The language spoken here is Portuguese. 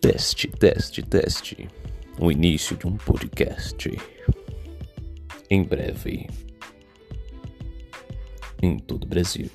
Teste, teste, teste. O início de um podcast. Em breve. Em todo o Brasil.